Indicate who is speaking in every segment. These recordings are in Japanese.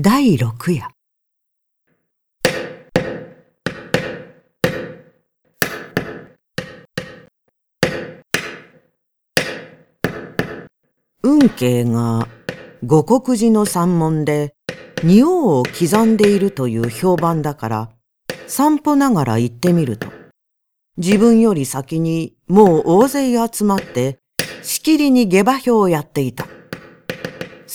Speaker 1: 第六夜。運慶が五国寺の山門で仁王を刻んでいるという評判だから散歩ながら行ってみると自分より先にもう大勢集まってしきりに下馬評をやっていた。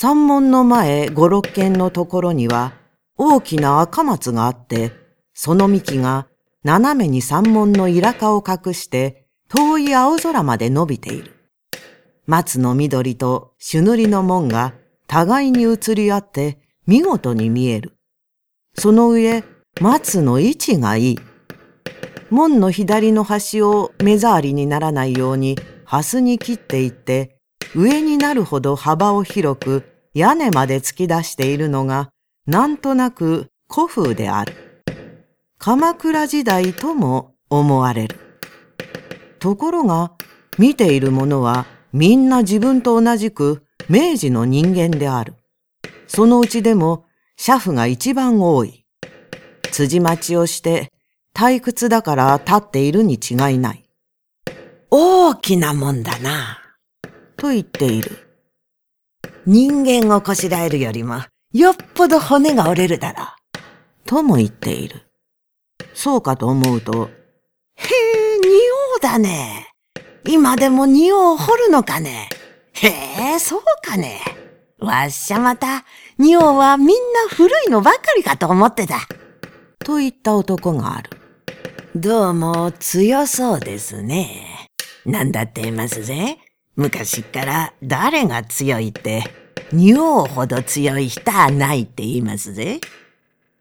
Speaker 1: 山門の前五六軒のところには大きな赤松があって、その幹が斜めに山門のイラカを隠して遠い青空まで伸びている。松の緑と朱塗りの門が互いに移り合って見事に見える。その上、松の位置がいい。門の左の端を目障りにならないように、ハスに切っていって、上になるほど幅を広く屋根まで突き出しているのがなんとなく古風である。鎌倉時代とも思われる。ところが見ている者はみんな自分と同じく明治の人間である。そのうちでも車夫が一番多い。辻待ちをして退屈だから立っているに違いない。大きなもんだな。と言っている。人間をこしらえるよりも、よっぽど骨が折れるだろう。とも言っている。そうかと思うと、へえ、仁王だね。今でも仁王を掘るのかね。へえ、そうかね。わっしゃまた、仁王はみんな古いのばかりかと思ってた。と言った男がある。どうも強そうですね。なんだって言いますぜ。昔から誰が強いって、仁王ほど強い人はないって言いますぜ。